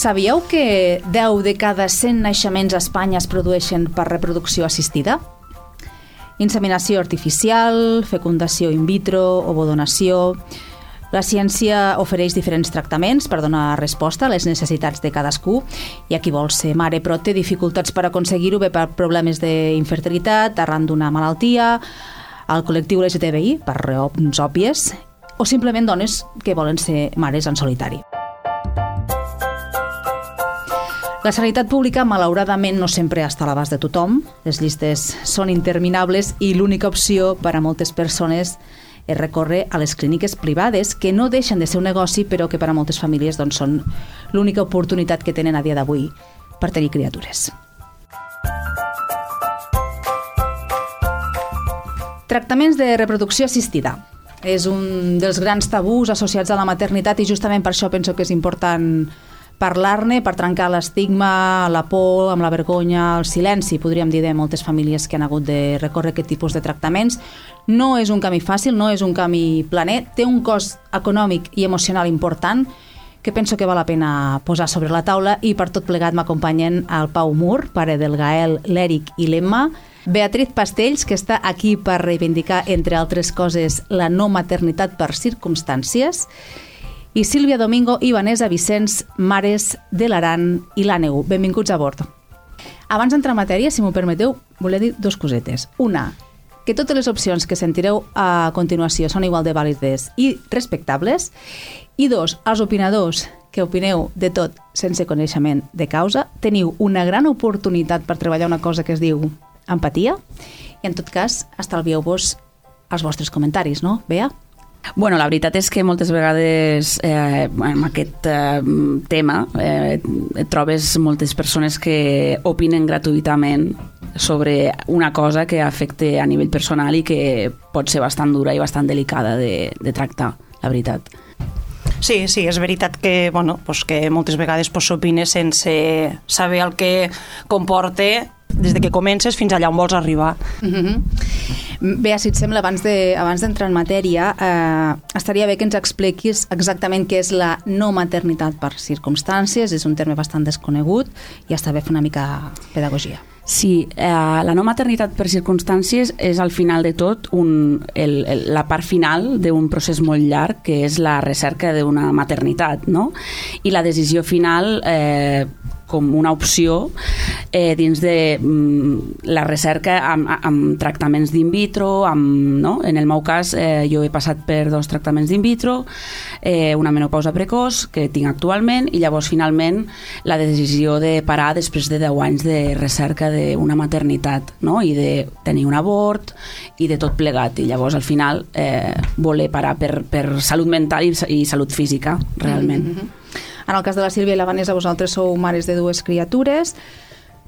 Sabíeu que 10 de cada 100 naixements a Espanya es produeixen per reproducció assistida? Inseminació artificial, fecundació in vitro, ovodonació... La ciència ofereix diferents tractaments per donar resposta a les necessitats de cadascú i a qui vol ser mare però té dificultats per aconseguir-ho bé per problemes d'infertilitat, arran d'una malaltia, al col·lectiu LGTBI, per raons òbvies, o simplement dones que volen ser mares en solitari. La sanitat pública, malauradament, no sempre està a l'abast de tothom. Les llistes són interminables i l'única opció per a moltes persones és recórrer a les clíniques privades, que no deixen de ser un negoci, però que per a moltes famílies doncs, són l'única oportunitat que tenen a dia d'avui per tenir criatures. Tractaments de reproducció assistida. És un dels grans tabús associats a la maternitat i justament per això penso que és important parlar-ne per trencar l'estigma, la por, amb la vergonya, el silenci, podríem dir, de moltes famílies que han hagut de recórrer aquest tipus de tractaments. No és un camí fàcil, no és un camí planer, té un cost econòmic i emocional important que penso que val la pena posar sobre la taula i per tot plegat m'acompanyen el Pau Mur, pare del Gael, l'Eric i l'Emma, Beatriz Pastells, que està aquí per reivindicar, entre altres coses, la no maternitat per circumstàncies, i Sílvia Domingo i Vanessa Vicenç, mares de l'Aran i l'Àneu. Benvinguts a bord. Abans d'entrar en matèria, si m'ho permeteu, volia dir dos cosetes. Una, que totes les opcions que sentireu a continuació són igual de vàlides i respectables. I dos, els opinadors que opineu de tot sense coneixement de causa, teniu una gran oportunitat per treballar una cosa que es diu empatia i, en tot cas, estalvieu-vos els vostres comentaris, no, Bea? Bueno, la veritat és que moltes vegades eh, amb aquest eh, tema eh, trobes moltes persones que opinen gratuïtament sobre una cosa que afecta a nivell personal i que pot ser bastant dura i bastant delicada de, de tractar, la veritat. Sí, sí, és veritat que, bueno, pues que moltes vegades pues, sense saber el que comporta des de que comences fins allà on vols arribar. Mm -hmm. Bé, si et sembla, abans d'entrar abans en matèria, eh, estaria bé que ens expliquis exactament què és la no maternitat per circumstàncies, és un terme bastant desconegut, i està bé fer una mica pedagogia. Sí, eh, la no maternitat per circumstàncies és al final de tot un, el, el, la part final d'un procés molt llarg que és la recerca d'una maternitat, no? I la decisió final eh, com una opció eh, dins de mm, la recerca amb, amb tractaments d'in vitro, amb, no? en el meu cas eh, jo he passat per dos tractaments d'in vitro, eh, una menopausa precoç que tinc actualment i llavors finalment la decisió de parar després de 10 anys de recerca d'una maternitat no? i de tenir un abort i de tot plegat i llavors al final eh, voler parar per, per salut mental i, i salut física realment. Mm -hmm. En el cas de la Sílvia i la Vanessa, vosaltres sou mares de dues criatures.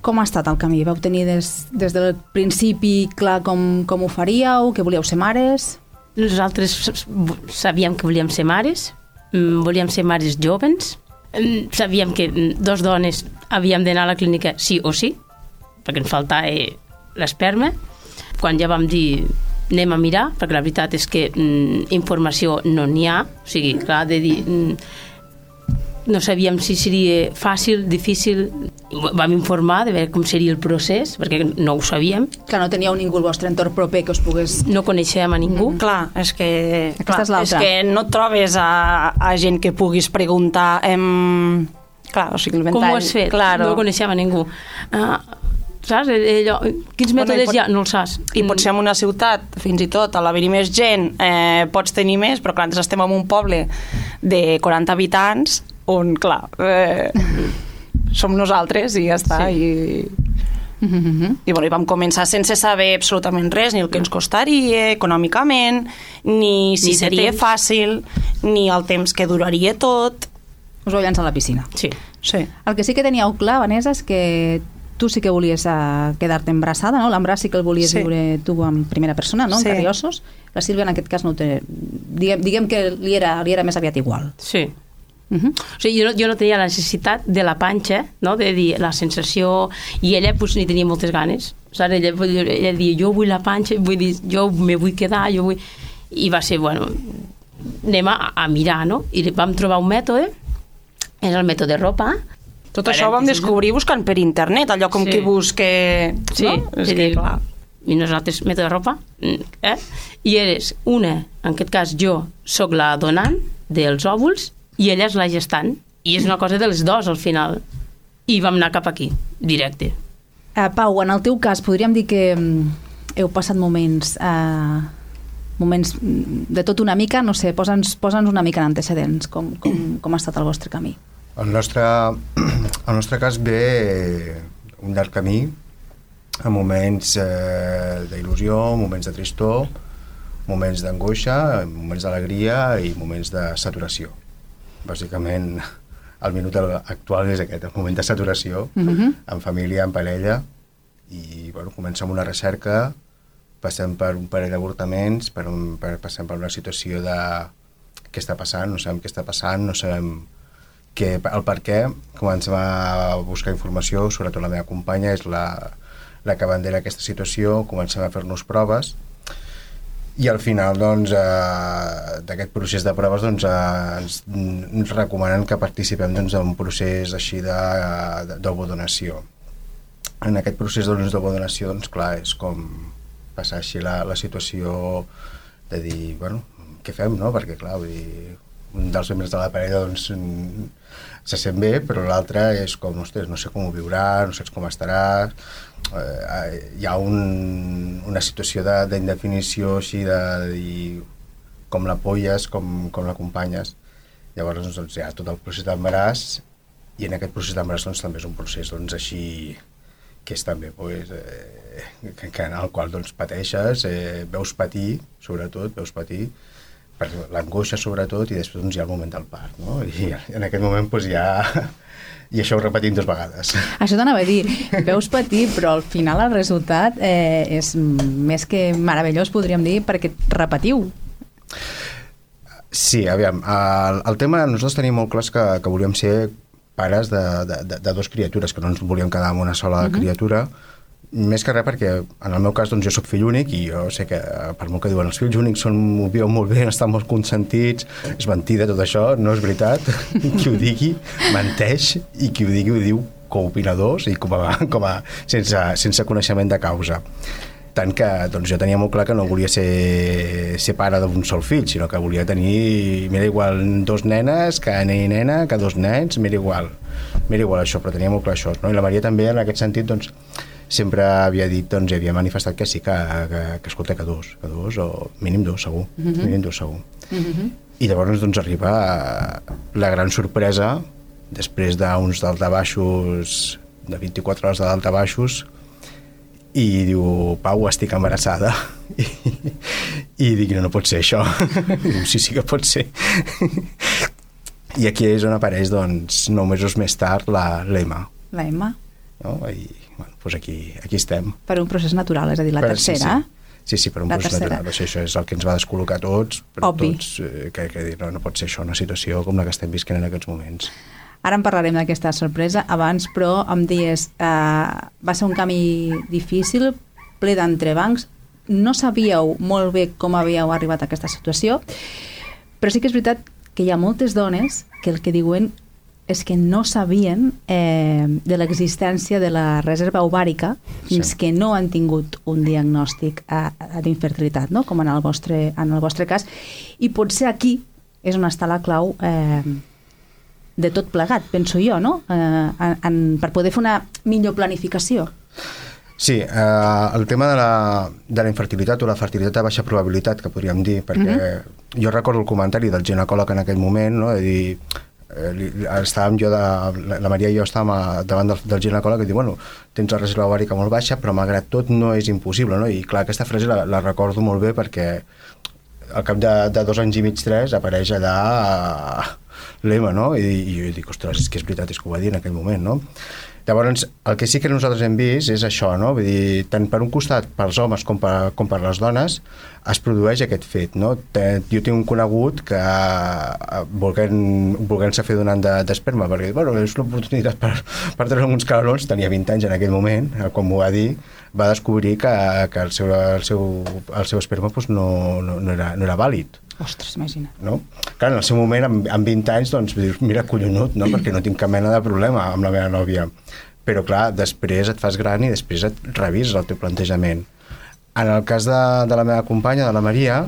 Com ha estat el camí? Vau tenir des, des del principi clar com, com ho faríeu, que volíeu ser mares? Nosaltres sabíem que volíem ser mares, mm, volíem ser mares jovens, mm, sabíem que dos dones havíem d'anar a la clínica sí o sí, perquè ens faltava l'esperma. Quan ja vam dir anem a mirar, perquè la veritat és que mm, informació no n'hi ha, o sigui, clar, de dir... Mm, no sabíem si seria fàcil, difícil. Vam informar de veure com seria el procés, perquè no ho sabíem. Clar, no teníeu ningú al vostre entorn proper que us pogués... No coneixem a ningú. Mm, clar, és que, clar, és, és que no trobes a, a gent que puguis preguntar... Em... Clar, o sigui, Com ho has fet? Claro. No coneixem a ningú. Uh, saps? Allò, quins mètodes bueno, pot, hi ha? No el saps. I potser en una ciutat, fins i tot, a l'haver-hi més gent, eh, pots tenir més, però clar, estem en un poble de 40 habitants on, clar, eh, som nosaltres i ja està. Sí. I, Mm -hmm. I, bueno, i vam començar sense saber absolutament res, ni el que ens costaria econòmicament, ni si ni seria temps. fàcil, ni el temps que duraria tot. Us vau llançar a la piscina. Sí. sí. El que sí que teníeu clar, Vanessa, és que tu sí que volies uh, quedar-te embarassada, no? L'embràs sí que el volies sí. viure tu en primera persona, no? En sí. carriossos. La Sílvia en aquest cas no té... Diguem, diguem que li era, li era més aviat igual. Sí. Uh -huh. O sigui, jo no, jo no tenia la necessitat de la panxa, no? de dir la sensació, i ella pues, ni tenia moltes ganes. Saps? Ella, ella dia, jo vull la panxa, vull dir, jo me vull quedar, jo vull... I va ser, bueno, anem a, a mirar, no? I vam trobar un mètode, és el mètode ropa, Tot això ho vam descobrir buscant per internet, allò com Sí. que busque... Sí, no? És sí, que, clar. i nosaltres meta de ropa, mm, eh? i eres una, en aquest cas jo sóc la donant dels òvuls i ella és la gestant, i és una cosa de les dos al final, i vam anar cap aquí, directe. Uh, Pau, en el teu cas, podríem dir que mm, heu passat moments... Uh, moments mm, de tot una mica, no sé, posa'ns posa una mica en antecedents, com, com, com ha estat el vostre camí. El nostre, el nostre cas ve un llarg camí, amb moments eh, d'il·lusió, moments de tristor, moments d'angoixa, moments d'alegria i moments de saturació. Bàsicament, el minut actual és aquest, el moment de saturació, Mhm. Uh -huh. en família, en parella, i bueno, comença amb una recerca, passem per un parell d'avortaments, per un, per, passem per una situació de què està passant, no sabem què està passant, no sabem que, el per què, comencem a buscar informació, sobretot la meva companya és la, la que bandera aquesta situació, comencem a fer-nos proves, i al final doncs, eh, d'aquest procés de proves doncs, eh, ens, ens recomanen que participem doncs, en un procés així de- d'ovodonació. En aquest procés doncs, d'ovodonació, doncs, clar, és com passar així la, la situació de dir, bueno, què fem, no? Perquè, clar, vull dir, un dels membres de la parella doncs, se sent bé, però l'altre és com, ostres, no sé com ho viurà, no saps com estarà, eh, hi ha un, una situació de- d'indefinició així de, de dir com l'apolles, com, com l'acompanyes. Llavors doncs, hi ha tot el procés d'embaràs i en aquest procés d'embaràs doncs, també és un procés doncs, així que és també pues, eh, que, que en el qual doncs, pateixes, eh, veus patir, sobretot, veus patir, per l'angoixa sobretot i després doncs, hi ha el moment del part no? i en aquest moment doncs, ja i això ho repetim dues vegades Això t'anava a dir, veus patir, però al final el resultat eh, és més que meravellós, podríem dir, perquè repetiu. Sí, aviam, el, el tema, nosaltres tenim molt clars que, que volíem ser pares de, de, de, de dos criatures, que no ens volíem quedar amb una sola uh -huh. criatura, més que res perquè en el meu cas doncs, jo sóc fill únic i jo sé que per molt que diuen els fills únics són, ho viuen molt bé, estan molt consentits és mentida tot això, no és veritat qui ho digui menteix i qui ho digui ho diu com a opinadors i com a, com a sense, sense coneixement de causa tant que doncs, jo tenia molt clar que no volia ser, ser pare d'un sol fill, sinó que volia tenir, m'era igual dos nenes que nen i nena, que dos nens, m'era igual, m'era igual això, però tenia molt clar això. No? I la Maria també, en aquest sentit, doncs, sempre havia dit, doncs, i havia manifestat que sí, que, que, que escolta, que dos, que dos, o mínim dos, segur, mm -hmm. mínim dos, segur. Mm -hmm. I llavors, doncs, arriba la gran sorpresa, després d'uns daltabaixos, de 24 hores de daltabaixos, i diu, Pau, estic embarassada. I, i dic, no, no pot ser això. I diu, sí, sí que pot ser. I aquí és on apareix, doncs, nou mesos més tard, la l'Emma. La Emma, No? I, bueno, doncs aquí, aquí estem. per un procés natural, és a dir, la Per- tercera. Sí, sí. sí, sí per un La procés tercera. natural. Això, això és el que ens va descol·locar tots, però Obvi. tots, eh, que, que dir, no, no pot ser això, una situació com la que estem visquent en aquests moments. Ara en parlarem d'aquesta sorpresa. Abans, però, em dies, eh, va ser un camí difícil, ple d'entrebancs. No sabíeu molt bé com havíeu arribat a aquesta situació, però sí que és veritat que hi ha moltes dones que el que diuen és que no sabien eh, de l'existència de la reserva ovàrica fins Sí. que no han tingut un diagnòstic d'infertilitat, no? com en el, vostre, en el vostre cas. I potser aquí és on està la clau eh, de tot plegat, penso jo, no? Eh, en, en, per poder fer una millor planificació. Sí, eh, el tema de la, de la infertilitat o la fertilitat de baixa probabilitat, que podríem dir, perquè jo recordo el comentari del ginecòleg en aquell moment, no?, de dir, estàvem jo, de, la, la Maria i jo estàvem a, davant del, del ginecòleg i diu, bueno, tens la reserva ovàrica molt baixa, però malgrat tot no és impossible, no? I clar, aquesta frase la, la recordo molt bé perquè al cap de, de dos anys i mig, tres, apareix allà eh, l'Ema, no? I, I jo dic, ostres, és que és veritat, és que ho va dir en aquell moment, no? Llavors, el que sí que nosaltres hem vist és això, no? Vull dir, tant per un costat pels homes com per, com per les dones es produeix aquest fet, no? Jo tinc un conegut que eh, volent, volent-se fer donant de- d'esperma, perquè, bueno, és l'oportunitat per, per treure uns calarons, tenia 20 anys en aquell moment, eh, com m'ho va dir, va descobrir que, que el, seu, el, seu, el seu esperma pues, no, no, no, era, no era vàlid Ostres, imagina't. no? Clar, en el seu moment, amb, amb 20 anys, doncs dius, mira, collonut, no? perquè no tinc cap mena de problema amb la meva nòvia. Però, clar, després et fas gran i després et revises el teu plantejament. En el cas de, de la meva companya, de la Maria,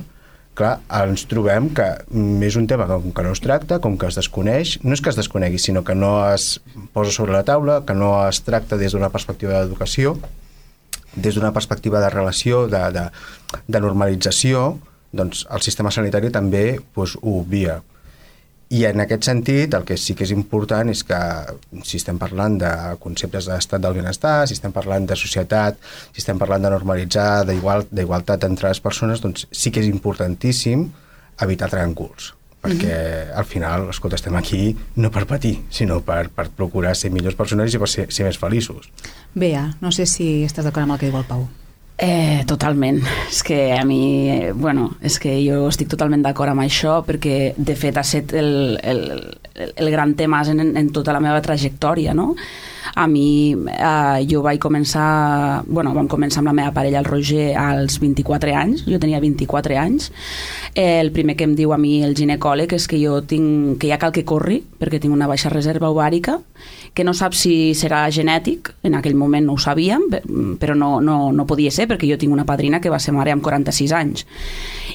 clar, ens trobem que mm, és un tema que, com que no es tracta, com que es desconeix, no és que es desconegui, sinó que no es posa sobre la taula, que no es tracta des d'una perspectiva d'educació, des d'una perspectiva de relació, de, de, de normalització, doncs el sistema sanitari també doncs, ho obvia. I en aquest sentit, el que sí que és important és que si estem parlant de conceptes d'estat del benestar, si estem parlant de societat, si estem parlant de normalitzar, d'igualtat entre les persones, doncs sí que és importantíssim evitar tràncols perquè mm -hmm. al final, escolta, estem aquí no per patir, sinó per, per procurar ser millors persones i per ser, ser més feliços. Bea, no sé si estàs d'acord amb el que diu el Pau. Eh, totalment. És que a mi, eh, bueno, és que jo estic totalment d'acord amb això perquè de fet ha estat el, el, el gran tema en, en tota la meva trajectòria, no? A mi, eh, jo vaig començar, bueno, vam començar amb la meva parella, el Roger, als 24 anys, jo tenia 24 anys. Eh, el primer que em diu a mi el ginecòleg és que jo tinc, que ja cal que corri, perquè tinc una baixa reserva ovàrica, que no sap si serà genètic, en aquell moment no ho sabíem, però no, no, no podia ser, perquè jo tinc una padrina que va ser mare amb 46 anys.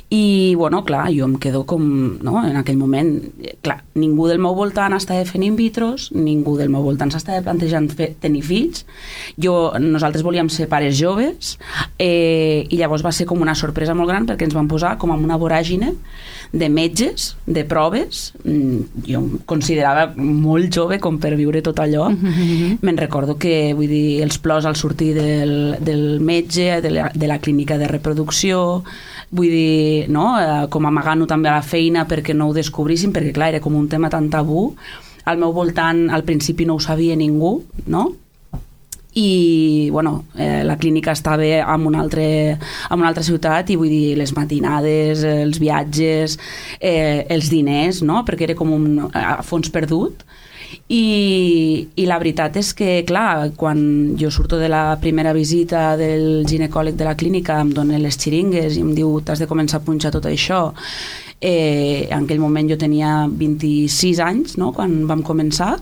I, bueno, clar, jo em quedo com, no?, en aquell moment, clar, ningú del meu voltant estava fent in vitros, ningú del meu voltant s'estava plantejant fer, tenir fills, jo, nosaltres volíem ser pares joves, eh, i llavors va ser com una sorpresa molt gran perquè ens van posar com amb una voràgine de metges, de proves, mm, jo em considerava molt jove com per viure tot allò. Mm -hmm. Me'n recordo que, vull dir, els plors al sortir del, del metge, de la, de la clínica de reproducció, vull dir, no? Eh, com amagant-ho també a la feina perquè no ho descobrissin, perquè clar, era com un tema tan tabú. Al meu voltant, al principi no ho sabia ningú, no? i bueno, eh, la clínica estava en una, altre, en una altra ciutat i vull dir, les matinades, els viatges, eh, els diners, no? perquè era com un a fons perdut i, i la veritat és que, clar, quan jo surto de la primera visita del ginecòleg de la clínica, em dona les xiringues i em diu t'has de començar a punxar tot això, eh, en aquell moment jo tenia 26 anys, no?, quan vam començar,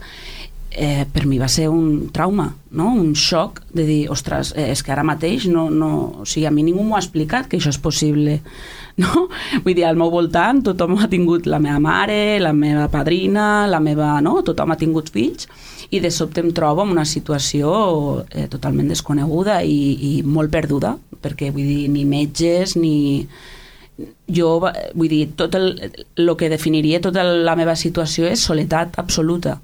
eh, per mi va ser un trauma, no? un xoc de dir, ostres, eh, és que ara mateix no, no, o sigui, a mi ningú m'ho ha explicat que això és possible no? vull dir, al meu voltant tothom ha tingut la meva mare, la meva padrina la meva, no? tothom ha tingut fills i de sobte em trobo en una situació eh, totalment desconeguda i, i molt perduda perquè vull dir, ni metges ni, jo, vull dir, tot el, el que definiria tota la meva situació és soledat absoluta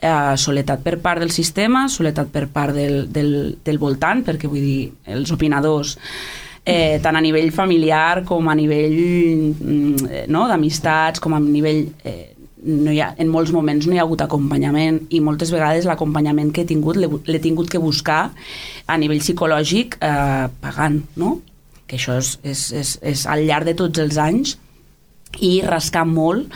eh, soledat per part del sistema, soledat per part del, del, del voltant, perquè vull dir, els opinadors eh, tant a nivell familiar com a nivell mm, no, d'amistats, com a nivell... Eh, no hi ha, en molts moments no hi ha hagut acompanyament i moltes vegades l'acompanyament que he tingut l'he tingut que buscar a nivell psicològic eh, pagant, no? que això és, és, és, és al llarg de tots els anys i rascar molt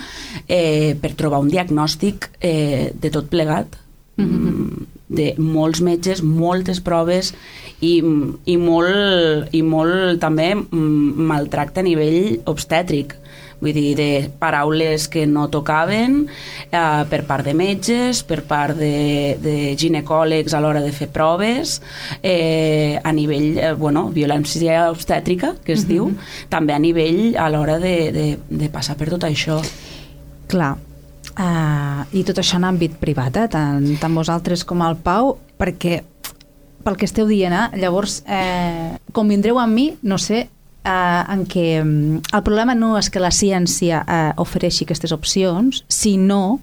eh, per trobar un diagnòstic eh, de tot plegat mm -hmm. de molts metges, moltes proves i, i, molt, i molt també mm, maltracte a nivell obstètric vull dir, de paraules que no tocaven eh, per part de metges, per part de, de ginecòlegs a l'hora de fer proves, eh, a nivell, eh, bueno, violència obstètrica, que es uh -huh. diu, també a nivell a l'hora de, de, de passar per tot això. Clar, uh, i tot això en àmbit privat, eh? tant, tant vosaltres com el Pau, perquè pel que esteu dient, eh? llavors eh, convindreu amb mi, no sé, eh, en què mm, el problema no és que la ciència eh, ofereixi aquestes opcions, sinó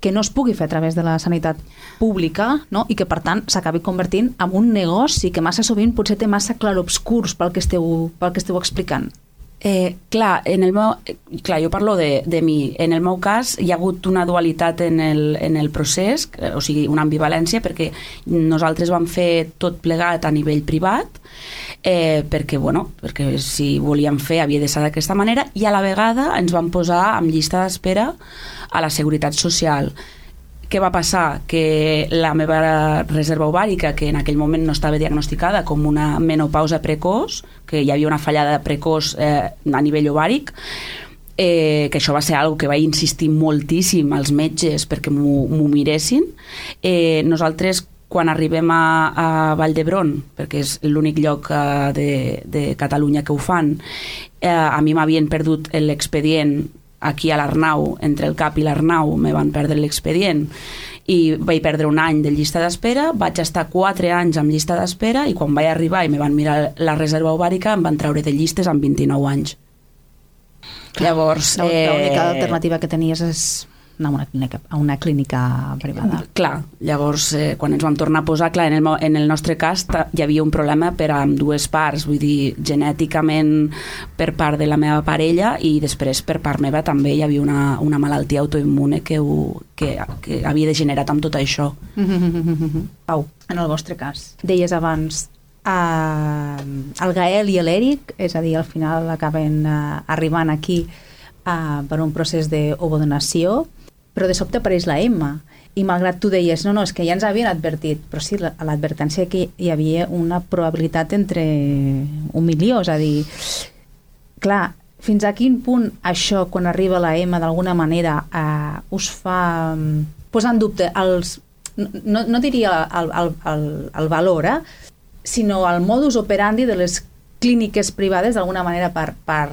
que no es pugui fer a través de la sanitat pública no? i que, per tant, s'acabi convertint en un negoci que massa sovint potser té massa clarobscurs pel que esteu, pel que esteu explicant. Eh, clar, en el meu, clar, jo parlo de, de mi. En el meu cas hi ha hagut una dualitat en el, en el procés, o sigui, una ambivalència, perquè nosaltres vam fer tot plegat a nivell privat, eh, perquè, bueno, perquè si volíem fer havia de ser d'aquesta manera, i a la vegada ens vam posar amb llista d'espera a la Seguretat Social què va passar? Que la meva reserva ovàrica, que en aquell moment no estava diagnosticada com una menopausa precoç, que hi havia una fallada precoç eh, a nivell ovàric, eh, que això va ser algo que va insistir moltíssim als metges perquè m'ho miressin. Eh, nosaltres quan arribem a, a Vall d'Hebron, perquè és l'únic lloc uh, de, de Catalunya que ho fan, eh, a mi m'havien perdut l'expedient aquí a l'Arnau, entre el CAP i l'Arnau, me van perdre l'expedient i vaig perdre un any de llista d'espera, vaig estar quatre anys amb llista d'espera i quan vaig arribar i me van mirar la reserva ovàrica em van treure de llistes amb 29 anys. Llavors... L'única eh... alternativa que tenies és anar a una clínica, a una clínica privada. Clar, llavors eh, quan ens vam tornar a posar, clar, en el, en el nostre cas hi havia un problema per a dues parts, vull dir, genèticament per part de la meva parella i després per part meva també hi havia una, una malaltia autoimmune que, ho, que, que havia degenerat amb tot això. Pau, en el vostre cas, deies abans eh, el Gael i l'Eric, és a dir, al final acaben eh, arribant aquí eh, per un procés d'ovodonació, però de sobte apareix la Emma i malgrat tu deies, no, no, és que ja ens havien advertit, però sí, a l'advertència que hi havia una probabilitat entre un milió, és a dir, clar, fins a quin punt això, quan arriba la Emma, d'alguna manera, eh, us fa mm, posar en dubte els, no, no diria el, el, el, el valor, eh? sinó el modus operandi de les clíniques privades d'alguna manera per, per,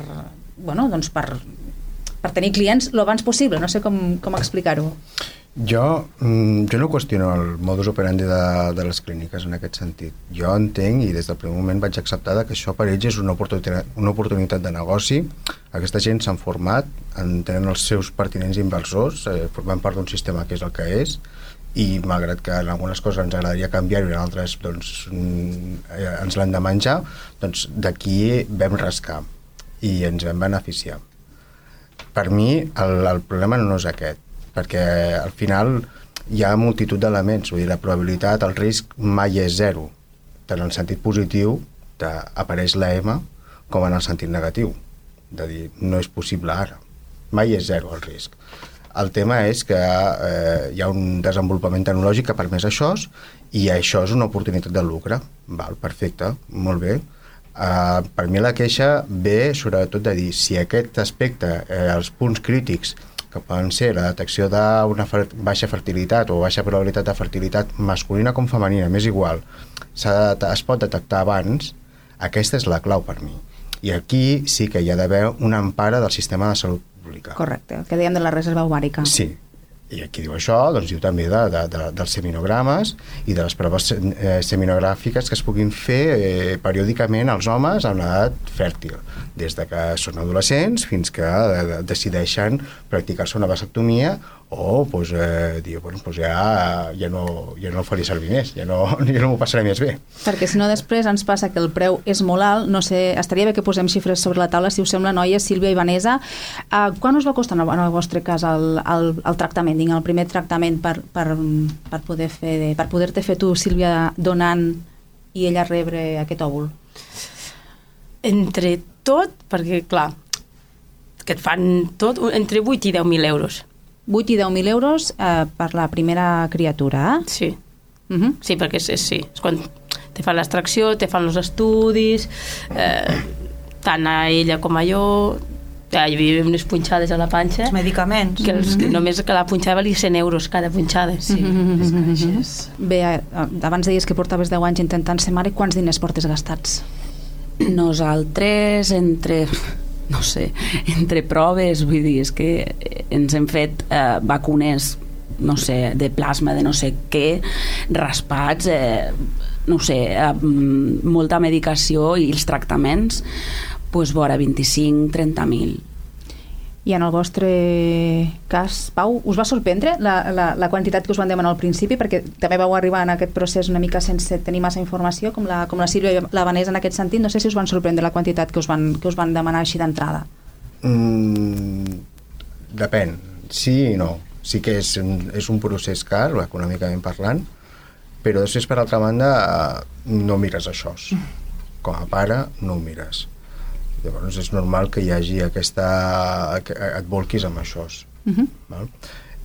bueno, doncs per, per tenir clients lo abans possible. No sé com, com explicar-ho. Jo, mm, jo no qüestiono el modus operandi de, de les clíniques en aquest sentit. Jo entenc i des del primer moment vaig acceptar que això per ells és una oportunitat, una oportunitat de negoci. Aquesta gent s'han format, en tenen els seus pertinents inversors, eh, formant part d'un sistema que és el que és, i malgrat que en algunes coses ens agradaria canviar-ho i en altres doncs, mm, eh, ens l'han de menjar, doncs d'aquí vam rascar i ens vam beneficiar. Per mi el, el problema no és aquest, perquè al final hi ha multitud d'elements, vull dir, la probabilitat, el risc mai és zero, tant en el sentit positiu d'apareix la M com en el sentit negatiu, de dir, no és possible ara, mai és zero el risc el tema és que eh, hi ha un desenvolupament tecnològic que ha permès això i això és una oportunitat de lucre. Val, perfecte, molt bé. Uh, per mi la queixa ve sobretot de dir si aquest aspecte, eh, els punts crítics que poden ser la detecció d'una fer baixa fertilitat o baixa probabilitat de fertilitat masculina com femenina, m'és igual, de, es pot detectar abans, aquesta és la clau per mi. I aquí sí que hi ha d'haver una empara del sistema de salut pública. Correcte, el que dèiem de la reserva ovàrica. Sí, i aquí diu això, doncs diu també de, de, de, dels seminogrames i de les proves eh, seminogràfiques que es puguin fer eh, periòdicament als homes en edat fèrtil, des de que són adolescents fins que eh, decideixen practicar-se una vasectomia o pues, eh, dir, bueno, pues ja, ja, no, ja no el faria servir més, ja no, ja no m'ho passaré més bé. Perquè si no després ens passa que el preu és molt alt, no sé, estaria bé que posem xifres sobre la taula, si us sembla, noia, Sílvia i Vanessa. Uh, quan us va costar, en el vostre cas, el, el, el tractament, diguem, el primer tractament per, per, per poder fer, per poder-te fer tu, Sílvia, donant i ella rebre aquest òvul? Entre tot, perquè, clar, que et fan tot, entre 8 i 10.000 euros 8 i 10.000 euros eh, per la primera criatura, eh? Sí. Uh mhm. -huh. Sí, perquè és, és, sí, és quan te fan l'extracció, te fan els estudis, eh, tant a ella com a jo, ja, hi havia unes punxades a la panxa. Els medicaments. Que els, mm -hmm. Només que la punxada valia 100 euros cada punxada. Sí, mm -hmm. Bé, eh, abans deies que portaves 10 anys intentant ser mare, quants diners portes gastats? Nosaltres, entre no sé, entre proves, vull dir, és que ens hem fet eh, vacunes no sé, de plasma, de no sé què, raspats, eh, no sé, eh, molta medicació i els tractaments, doncs vora 25-30.000 i en el vostre cas, Pau, us va sorprendre la, la, la quantitat que us van demanar al principi? Perquè també vau arribar en aquest procés una mica sense tenir massa informació, com la, com la Sílvia i la Vanessa en aquest sentit. No sé si us van sorprendre la quantitat que us van, que us van demanar així d'entrada. Mm, depèn. Sí i no. Sí que és un, és un procés car, econòmicament parlant, però després, per altra banda, no mires això. Com a pare, no ho mires Llavors és normal que hi hagi aquesta... que et volquis amb això. Uh -huh. val?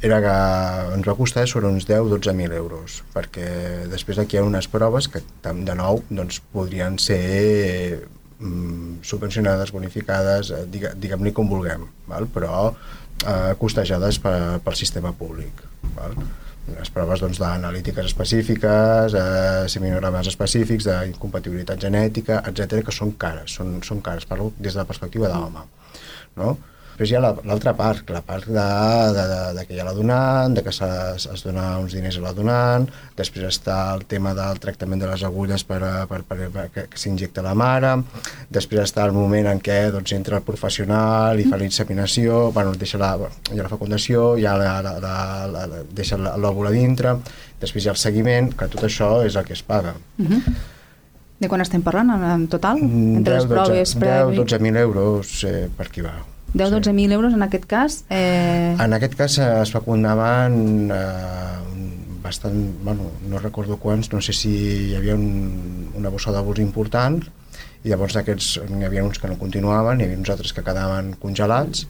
era que ens va costar sobre uns 10-12.000 euros, perquè després aquí hi ha unes proves que, de nou, doncs, podrien ser mm, subvencionades, bonificades, eh, digue, diguem-li com vulguem, val? però eh, costejades per, pel sistema públic. Val? Les proves doncs, d'analítiques específiques, eh, seminogrames específics, d'incompatibilitat genètica, etc que són cares, són, són cares, parlo des de la perspectiva de. No? Després hi ha la- l'altra part, la part de, de, de, de que hi ha la donant, de que s'es- es dona uns diners a la donant, després està el tema del tractament de les agulles per, per, per, per que, que s'injecta la mare, després està el moment en què doncs, entra el professional i fa la inseminació, bueno, deixa la, hi ha la fecundació, hi ha la, la, la, la, la, deixa a dintre, després hi ha el seguiment, que tot això és el que es paga. De quan estem parlant en, total? Entre les 10, proves 12, previ... 10-12.000 euros eh, per qui va. 10-12.000 euros en aquest cas. Eh... En aquest cas eh, es fecundaven eh, bastant, bueno, no recordo quants, no sé si hi havia un, una bossa d'abús important i llavors d'aquests n'hi havia uns que no continuaven, n'hi havia uns altres que quedaven congelats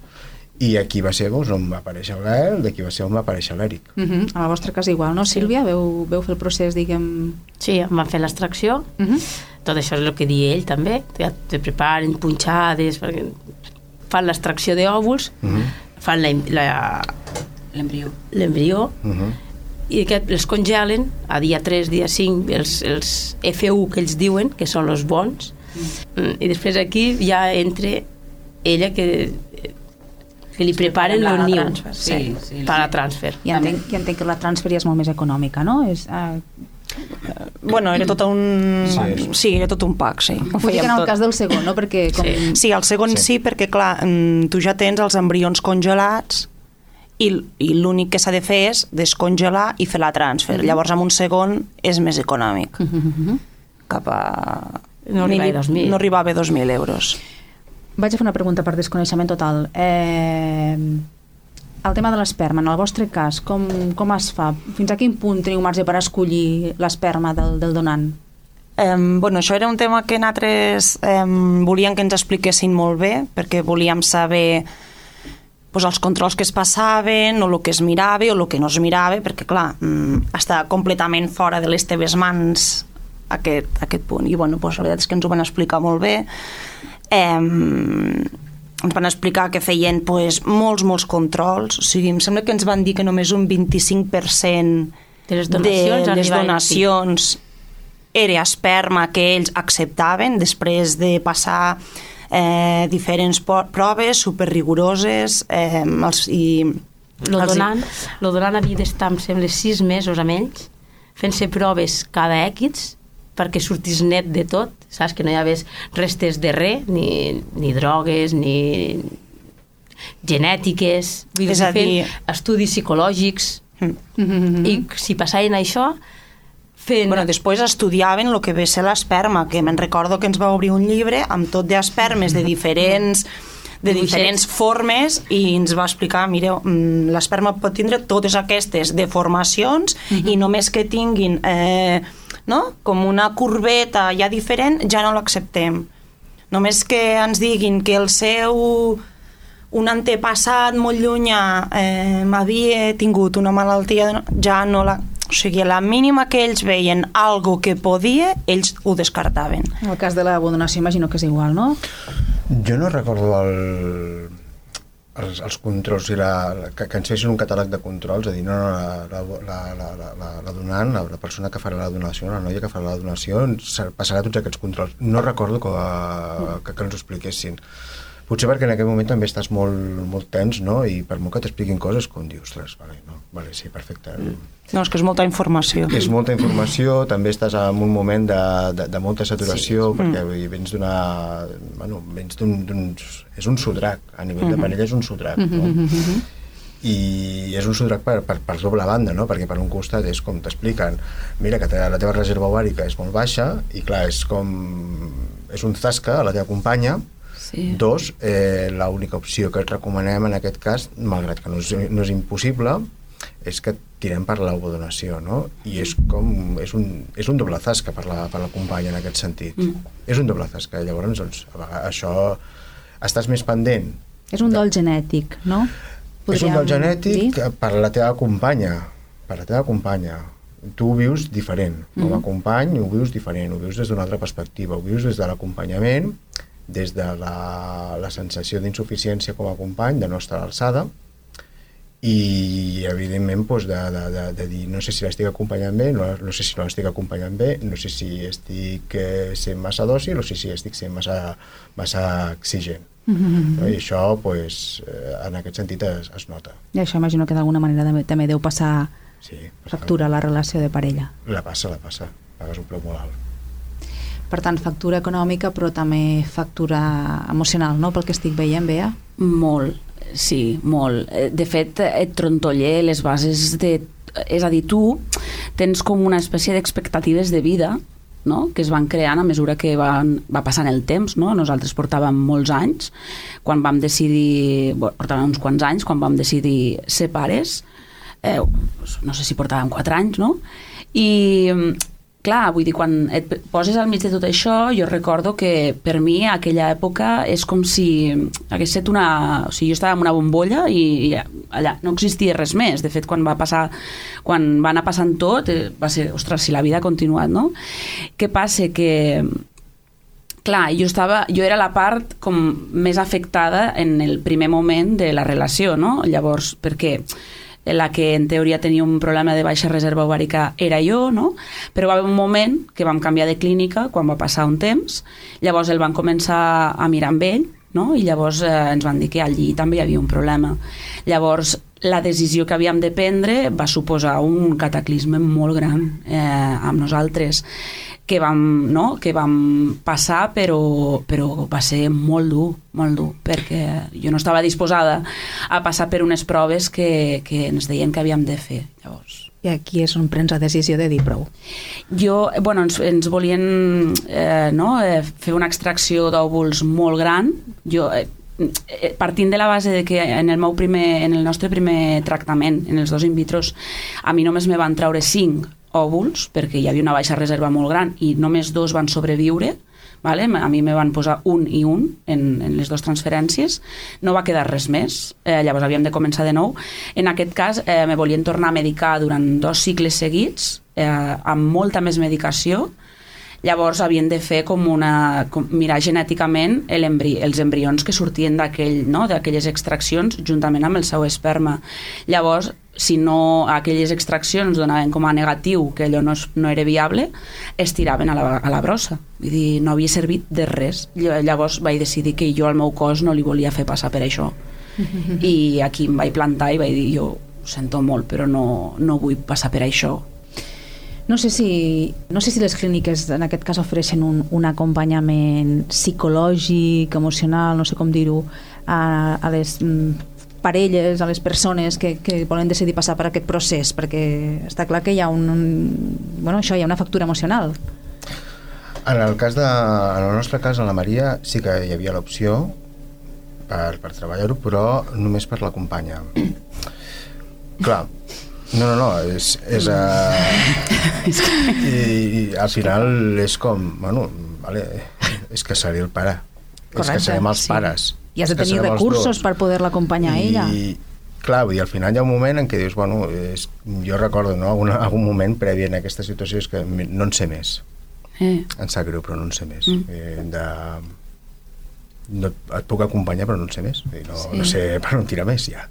i aquí va ser doncs, on va aparèixer el Gael, d'aquí va ser on va aparèixer l'Eric. Uh -huh. En el vostre cas igual, no, Sílvia? Veu, veu fer el procés, diguem... Sí, em van fer l'extracció. Uh -huh. Tot això és el que dia ell també. Ja te preparen punxades, perquè fan l'extracció d'òvuls, Uh -huh. fan la- la- L'embrió. l'embrió Uh -huh. i aquest els congelen a dia 3, dia 5, els, els F1 que ells diuen, que són els bons, mm. i després aquí ja entra ella que, que li preparen el la niu transfer, sí, sí, per sí. a transfer. I entenc, i entenc que la transferia és molt més econòmica, no? És, eh, Bueno, era tot un... Sí. Sí, era tot un pack, sí. Ho vull dir que en el tot. cas del segon, no? Perquè com... Sí. Sí, el segon Sí. sí, perquè, clar, mm, tu ja tens els embrions congelats i, i l'únic que s'ha de fer és descongelar i fer la transfer. Mm -hmm. Llavors, amb un segon és més econòmic. Mm. -hmm. Cap a... No arriba a 2.000. No arribava a 2.000 euros. Vaig a fer una pregunta per desconeixement total. Eh, el tema de l'esperma, en el vostre cas, com, com es fa? Fins a quin punt teniu marge per escollir l'esperma del, del donant? Eh, bueno, això era un tema que nosaltres eh, volíem que ens expliquessin molt bé, perquè volíem saber pues, els controls que es passaven, o el que es mirava, o el que no es mirava, perquè, clar, mm, està completament fora de les teves mans aquest, aquest punt. I, bueno, pues, la veritat és que ens ho van explicar molt bé. Eh, ens van explicar que feien pues, molts, molts controls. O sigui, em sembla que ens van dir que només un 25% De les donacions de les donacions era esperma que ells acceptaven després de passar eh, diferents proves superrigoroses eh, els, i Lo els- donant, lo donant havia d'estar, em sembla, sis mesos amb ells, fent-se proves cada èquits perquè sortís net de tot, saps? Que no hi hagués restes de res, ni, ni drogues, ni genètiques, vull dir, dir- estudis psicològics, Mm. Mm-hmm. i si passaven això, fent... Bueno, després estudiaven el que ve ser l'esperma, que me'n recordo que ens va obrir un llibre amb tot d'espermes de diferents de diferents formes i ens va explicar, mireu, mm, l'esperma pot tindre totes aquestes deformacions i només que tinguin eh, no? com una corbeta ja diferent, ja no l'acceptem. Només que ens diguin que el seu un antepassat molt llunyà eh, havia tingut una malaltia, ja no la... O sigui, a la mínima que ells veien algo que podia, ells ho descartaven. En el cas de la donació imagino que és igual, no? Jo no recordo el, els, els controls i la, la- que, que ens fessin un catàleg de controls, és a dir, no, no, la, la, la, la, la, la, donant, la, la persona que farà la donació, la noia que farà la donació, passarà tots aquests controls. No recordo que, que, que ens ho expliquessin. Potser perquè en aquell moment també estàs molt, molt tens, no? I per molt que t'expliquin coses, com dius, ostres, vale, no, vale, sí, perfecte. Mm. No, és que és molta informació. És molta informació, també estàs en un moment de, de, de molta saturació, sí. perquè dir, vens d'una... Bueno, vens d'un... És un sodrac, a nivell de parella és un sodrac, no? i és un sodrac per, per, per doble banda, no? perquè per un costat és com t'expliquen mira que te- la teva reserva ovàrica és molt baixa i clar, és com és un zasca a la teva companya Sí. Dos, eh, l'única opció que et recomanem en aquest cas, malgrat que no és, no és impossible, és que tirem per l'ovodonació, no? I és com... És un, és un doble zasca per la, per la companya en aquest sentit. Mm. És un doble zasca. Llavors, doncs, a vegades, això... Estàs més pendent És un dol genètic, no? És un podríem del genètic dir? per la teva companya, per la teva companya. Tu ho vius diferent. Com a company ho vius diferent, ho vius des d'una altra perspectiva, ho vius des de l'acompanyament, des de la, la sensació d'insuficiència com a company, de no estar a l'alçada, i evidentment doncs, de, de, de, de dir no sé si l'estic acompanyant bé, no, no sé si no l'estic acompanyant bé, no sé si estic eh, sent massa dòcil o si, si estic sent massa, massa exigent. Mhm. No? I això pues, eh, en aquest sentit es, es nota. I això imagino que d'alguna manera també, també deu passar Sí, factura a la relació de parella. La passa, la passa. Pagues un preu molt alt. Per tant, factura econòmica, però també factura emocional, no?, pel que estic veient, Bea. Molt, sí, molt. Eh, De fet, et trontoller les bases de... És a dir, tu tens com una espècie d'expectatives de vida no? que es van creant a mesura que van, va passant el temps. No? Nosaltres portàvem molts anys, quan vam decidir, bueno, portàvem uns quants anys, quan vam decidir ser pares, eh, no sé si portàvem 4 anys, no? I, clar, vull dir, quan et poses al mig de tot això, jo recordo que per mi aquella època és com si hagués estat una... O sigui, jo estava en una bombolla i, i allà no existia res més. De fet, quan va passar, quan va anar passant tot, eh, va ser, ostres, si la vida ha continuat, no? Què passa? Que clar, jo, estava, jo era la part com més afectada en el primer moment de la relació, no? Llavors, perquè la que en teoria tenia un problema de baixa reserva ovàrica era jo, no? Però va haver un moment que vam canviar de clínica quan va passar un temps, llavors el van començar a mirar amb ell, no? i llavors eh, ens van dir que allí també hi havia un problema. Llavors, la decisió que havíem de prendre va suposar un cataclisme molt gran eh, amb nosaltres que vam, no? que vam passar però, però va ser molt dur, molt dur, perquè jo no estava disposada a passar per unes proves que, que ens deien que havíem de fer. Llavors, I aquí és on prens la decisió de dir prou. jo, bueno, ens, ens volien eh, no, eh, fer una extracció d'òvuls molt gran. Jo, eh, eh, partint de la base de que en el, meu primer, en el nostre primer tractament, en els dos in vitros, a mi només me van treure 5 òvuls, perquè hi havia una baixa reserva molt gran i només dos van sobreviure, vale? a mi me van posar un i un en, en les dues transferències, no va quedar res més, eh, llavors havíem de començar de nou. En aquest cas eh, me volien tornar a medicar durant dos cicles seguits, eh, amb molta més medicació, llavors havien de fer com una com mirar genèticament el embri, els embrions que sortien d'aquell no, d'aquelles extraccions juntament amb el seu esperma llavors si no aquelles extraccions donaven com a negatiu que allò no, es, no era viable es tiraven a la, a la brossa. Vull dir, no havia servit de res. Llavors vaig decidir que jo al meu cos no li volia fer passar per això. I aquí em vaig plantar i vaig dir jo ho sento molt però no, no vull passar per això. No sé si, no sé si les clíniques en aquest cas ofereixen un, un acompanyament psicològic, emocional, no sé com dir-ho, a, a les mm, parelles, a les persones que, que volen decidir passar per aquest procés, perquè està clar que hi ha un, un bueno, això hi ha una factura emocional. En el, cas de, en el nostre cas, en la Maria, sí que hi havia l'opció per, per treballar-ho, però només per la companya. Clar, no, no, no, és... és uh, i, I al final és com, bueno, vale, és que seré el pare. és que Correcte, serem els sí. pares. I has de tenir recursos per poder-la acompanyar a ella. I, clar, vull dir, al final hi ha un moment en què dius, bueno, és, jo recordo, no?, algun, algun moment previ en aquesta situació és que no en sé més. eh. Em sap greu, però no en sé més. Mm. Eh, de... no, et puc acompanyar, però no en sé més. No, Sí. no sé per on tirar més, ja.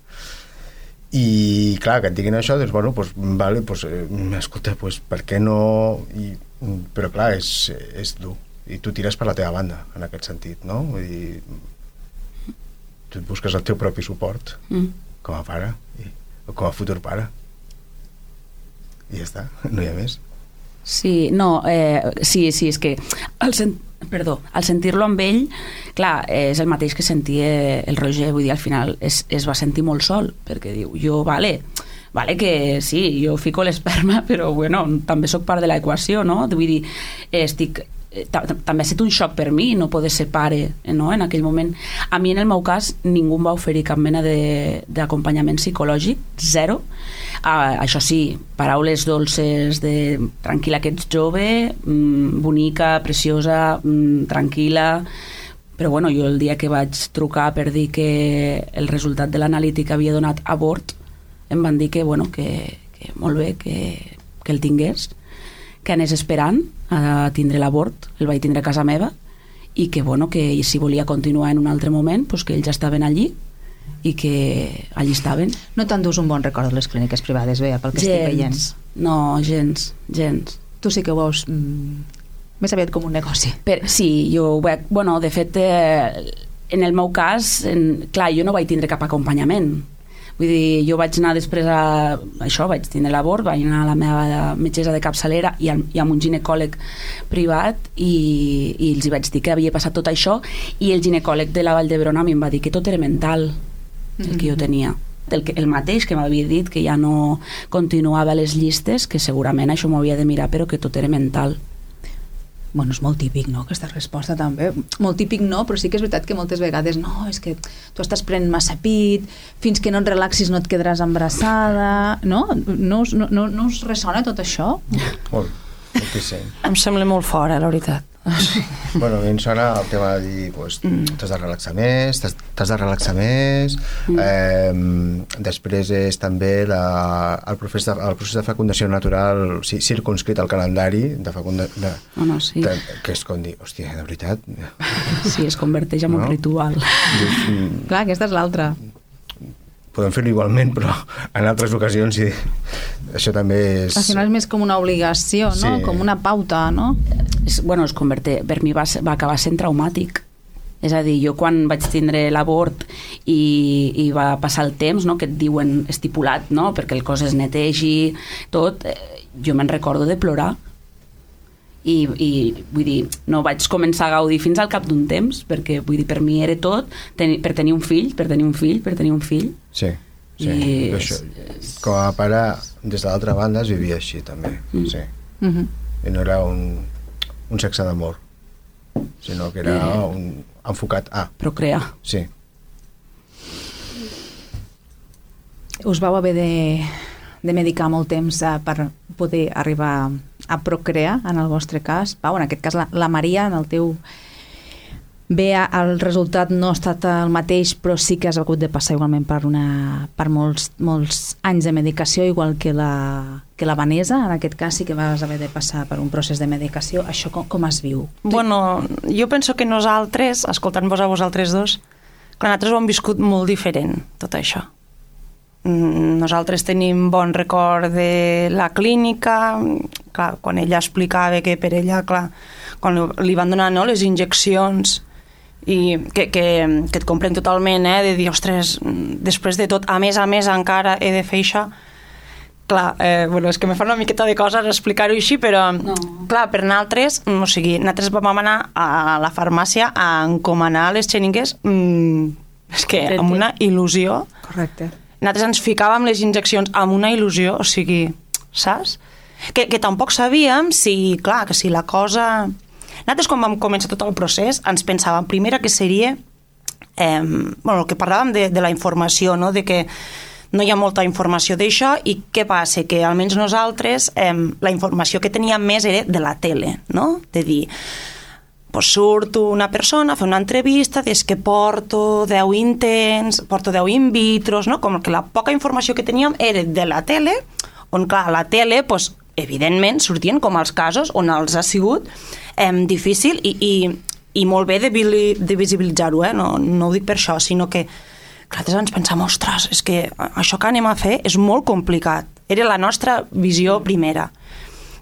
I, clar, que et diguin això, doncs, bueno, doncs, vale, doncs, eh, escolta, doncs, per què no... I, però, clar, és, és dur. I tu tires per la teva banda, en aquest sentit, no? Vull dir, tu et busques el teu propi suport, Mm. com a pare, i, o com a futur pare. I ja està, no hi ha més. Sí, no, eh, sí, sí, és que al, sen perdó, al sentir-lo amb ell, clar, eh, és el mateix que sentia el Roger, vull dir, al final es, es va sentir molt sol, perquè diu, jo, vale, vale que sí, jo fico l'esperma, però bueno, també sóc part de l'equació, no? Vull dir, eh, estic eh, també ha estat un xoc per mi no poder ser pare eh, no? en aquell moment. A mi en el meu cas ningú em va oferir cap mena d'acompanyament psicològic zero. Ah, això sí, paraules dolces de tranquil·la que ets jove mm, bonica, preciosa mm, tranquil·la però bueno, jo el dia que vaig trucar per dir que el resultat de l'analítica havia donat abort, em van dir que, bueno, que, que molt bé, que, que el tingués, que anés esperant a tindre l'abort, el vaig tindre a casa meva, i que, bueno, que si volia continuar en un altre moment, pues que ells ja estaven allí i que allí estaven. No t'endús un bon record de les clíniques privades, Bea, pel que estic veient. No, gens, gens. Tu sí que ho veus mm, més aviat com un negoci. Per, sí, jo ho veig... Bueno, de fet, eh, en el meu cas, en, clar, jo no vaig tindre cap acompanyament. Vull dir, jo vaig anar després a... Això, vaig tindre l'abort, vaig anar a la meva metgessa de capçalera i, a, i amb un ginecòleg privat i, i els hi vaig dir que havia passat tot això i el ginecòleg de la Vall d'Hebron a mi em va dir que tot era mental, el que jo tenia. El, que, el mateix que m'havia dit que ja no continuava les llistes que segurament això m'ho havia de mirar però que tot era mental Bueno, és molt típic, no?, aquesta resposta també. Molt típic no, però sí que és veritat que moltes vegades no, és que tu estàs prenent massa pit, fins que no et relaxis no et quedaràs embarassada, no? No, no, no, no us ressona tot això? Molt, moltíssim. Em sembla molt fora, la veritat. bueno, a mi em sona el tema de dir pues, t'has de relaxar més, t'has de relaxar més eh, després és també la, el, procés de, el procés de fecundació natural sí, circunscrit al calendari de fecundació de, No, no, sí. de, que és com dir, hòstia, de veritat sí, es converteix en un No? ritual dius, mm, Clar, aquesta és l'altra. Podem fer-ho igualment però en altres ocasions sí, això també és Al final és més com una obligació, no? Sí. Com una pauta, no? és, bueno, es converteix, per mi va, va acabar sent traumàtic és a dir, jo quan vaig tindre l'abort i, i va passar el temps no, que et diuen estipulat no, perquè el cos es netegi tot, eh, jo me'n recordo de plorar i, i vull dir, no vaig començar a gaudir fins al cap d'un temps perquè vull dir, per mi era tot ten, per tenir un fill, per tenir un fill, per tenir un fill Sí, sí. I- Això, com a pare, des de l'altra banda, es vivia així, també. Mm. Sí. Uh -huh. I no era un, un sexe d'amor, sinó que era Eh. un enfocat a... procrear Sí. Us vau haver de, de medicar molt temps eh, per poder arribar a procrear, en el vostre cas. Pau, en aquest cas la, la Maria, en el teu Bé, el resultat no ha estat el mateix, però sí que has hagut de passar igualment per, una, per molts, molts anys de medicació, igual que la, que la Vanessa, en aquest cas sí que vas haver de passar per un procés de medicació. Això com, com es viu? Bueno, jo penso que nosaltres, escoltant-vos a vosaltres dos, que nosaltres ho hem viscut molt diferent, tot això. Mm, Nosaltres tenim bon record de la clínica, clar, quan ella explicava que per ella, clar, quan li van donar no, les injeccions i que, que, que et compren totalment, eh, de dir, ostres, després de tot, a més a més encara he de fer això, clar, eh, bueno, és que me fa una miqueta de coses explicar-ho així, però No. clar, per nosaltres, mm, o sigui, nosaltres vam anar a la farmàcia a encomanar les xeringues mm, és que amb una il·lusió Correcte. nosaltres ens ficàvem les injeccions amb una il·lusió, o sigui, saps? Que, que tampoc sabíem si, clar, que si la cosa... Nosaltres quan vam començar tot el procés ens pensàvem primera que seria eh, bueno, el que parlàvem de, de la informació, no? de que no hi ha molta informació d'això i què passa? Que almenys nosaltres eh, la informació que teníem més era de la tele, no? De dir, pues surt una persona a fer una entrevista, des que porto 10 intents, porto 10 in vitros, no? com que la poca informació que teníem era de la tele, on clar, a la tele, pues, evidentment, sortien com els casos on els ha sigut eh, difícil i, i, i molt bé de, de visibilitzar-ho, eh? no, no ho dic per això, sinó que nosaltres ens pensàvem, ostres, és que això que anem a fer és molt complicat. Era la nostra visió primera.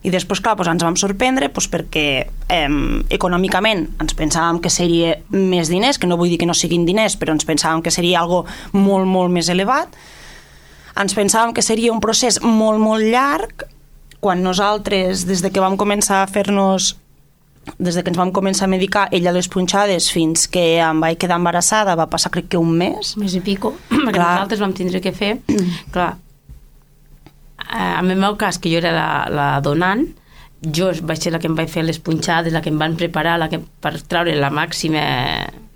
I després, clar, doncs ens vam sorprendre doncs, perquè eh, econòmicament ens pensàvem que seria més diners, que no vull dir que no siguin diners, però ens pensàvem que seria algo molt, molt més elevat. Ens pensàvem que seria un procés molt, molt llarg, quan nosaltres, des de que vam començar a fer-nos des de que ens vam començar a medicar ella les punxades fins que em vaig quedar embarassada va passar crec que un mes més i pico, perquè Clar. nosaltres vam tindre que fer, clar, eh, en el meu cas, que jo era la, la donant, jo vaig ser la que em vaig fer les punxades, la que em van preparar la que, per treure la màxima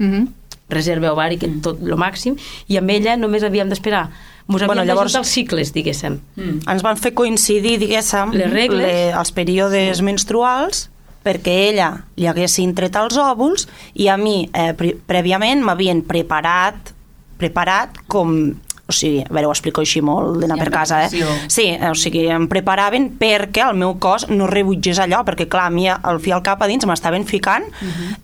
Uh -huh. reserva ovari, que tot lo màxim, i amb ella només havíem d'esperar. Mos Bueno, llavors... els cicles, diguéssim. Mm. ens van fer coincidir, diguéssim, Les regles. le, els períodes menstruals perquè ella li haguessin tret els òvuls i a mi eh, prèviament m'havien preparat preparat com o sigui, a veure, ho explico així molt d'anar per casa, eh? Sí, o sigui, em preparaven perquè el meu cos no rebutgés allò, perquè clar, a mi al fi al cap a dins m'estaven ficant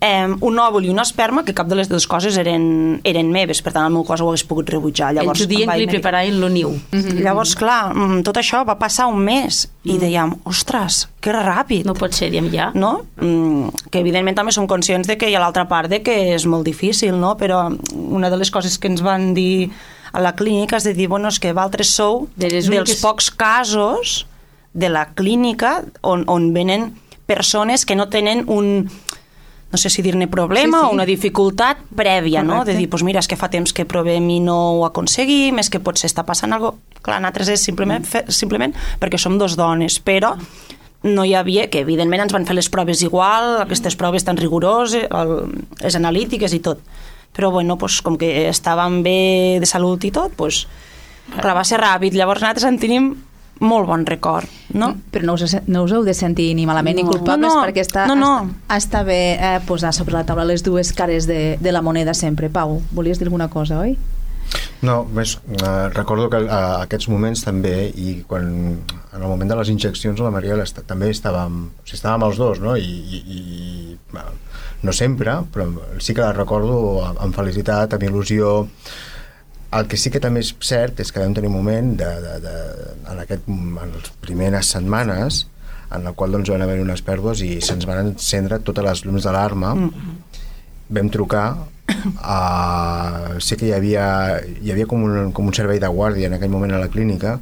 eh, un òvul i una esperma que cap de les dues coses eren, eren meves, per tant el meu cos ho hagués pogut rebutjar. Llavors, Ells ho diuen em que li preparaven el niu. Llavors, clar, mm, tot això va passar un mes i dèiem, ostres, que ràpid. No pot ser, diem ja. no? Mm, que evidentment també som conscients de que hi ha l'altra part de que és molt difícil, no? però una de les coses que ens van dir a la clínica és de dir, bueno, és que vosaltres sou De dels úniques- pocs casos de la clínica on, on venen persones que no tenen un no sé si dir-ne problema Sí, sí. o una dificultat prèvia, no? Correcte. De dir, doncs mira, és que fa temps que provem i no ho aconseguim, és que potser està passant alguna cosa. Clar, nosaltres és simplement, fe, simplement perquè som dos dones, però no hi havia, que evidentment ens van fer les proves igual, aquestes proves tan rigoroses, el, les analítiques i tot. Però bueno, doncs, com que estàvem bé de salut i tot, doncs, clar, va ser ràpid. Llavors nosaltres en tenim molt bon record, no? Però no us, no us heu de sentir ni malament ni No. culpables No, no. perquè està, No, no. Està, està bé eh, posar sobre la taula les dues cares de, de la moneda sempre. Pau, volies dir alguna cosa, oi? No, més, eh, recordo que a aquests moments també, i quan en el moment de les injeccions la Maria est també estàvem, o sigui, estàvem els dos, no? I, i, i bueno, no sempre, però sí que la recordo amb, felicitat, amb il·lusió. El que sí que també és cert és que vam tenir un moment de, de, de, en, aquest, en les primeres setmanes en la qual doncs, van haver unes pèrdues i se'ns van encendre totes les llums d'alarma mm. vam trucar uh, sé que hi havia, hi havia com, un, com un servei de guàrdia en aquell moment a la clínica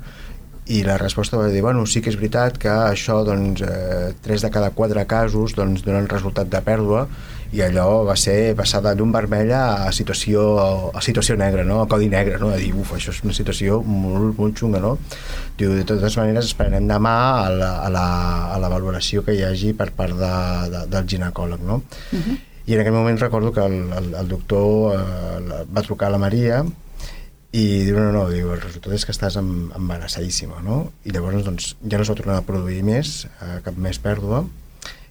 i la resposta va dir, bueno, sí que és veritat que això, doncs, eh, 3 de cada 4 casos doncs, donen resultat de pèrdua i allò va ser passar de llum vermella a situació, a situació negra, no? a codi negre, no? a dir, uf, això és una situació molt, molt xunga, no? Diu, de totes maneres, esperarem demà a la, a la, a la valoració que hi hagi per part de, de, del ginecòleg, no? Uh -huh. I en aquell moment recordo que el, el, el doctor eh, va trucar a la Maria i diu, no, no, diu, el resultat és que estàs em, embarassadíssima, no? I llavors, doncs, ja no es va tornar a produir més, eh, cap més pèrdua,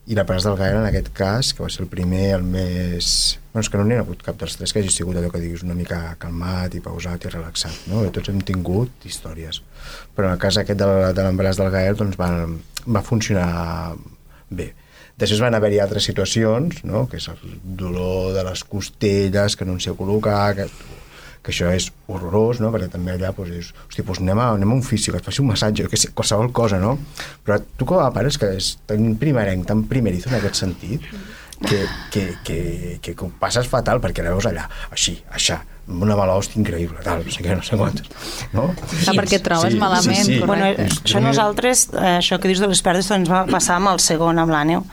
i la presa del Gael en aquest cas, que va ser el primer, el més... Bueno, que no n'hi ha hagut cap dels tres que hagi sigut allò que diguis una mica calmat i pausat i relaxat, no? I tots hem tingut històries. Però en el cas aquest de l'embaràs del Gael, doncs va, va funcionar bé. Després van haver-hi altres situacions, no? que és el dolor de les costelles que no ens sé col·locar, que, que això és horrorós, no? perquè també allà doncs, dius, hosti, doncs anem, a, anem a un que et faci un massatge, que sé, qualsevol cosa, no? Però tu com a pare és que és tan primerenc, tan primerizo en aquest sentit, que, que, que, que, que ho passes fatal perquè la veus allà, així, això, amb una mala hòstia increïble, tal, no sé què, no sé quantos, no? Ah, perquè trobes malament, correcte. Bueno, Doncs, això nosaltres, eh, això que dius de les pèrdues, ens va passar amb el segon, amb l'àneu.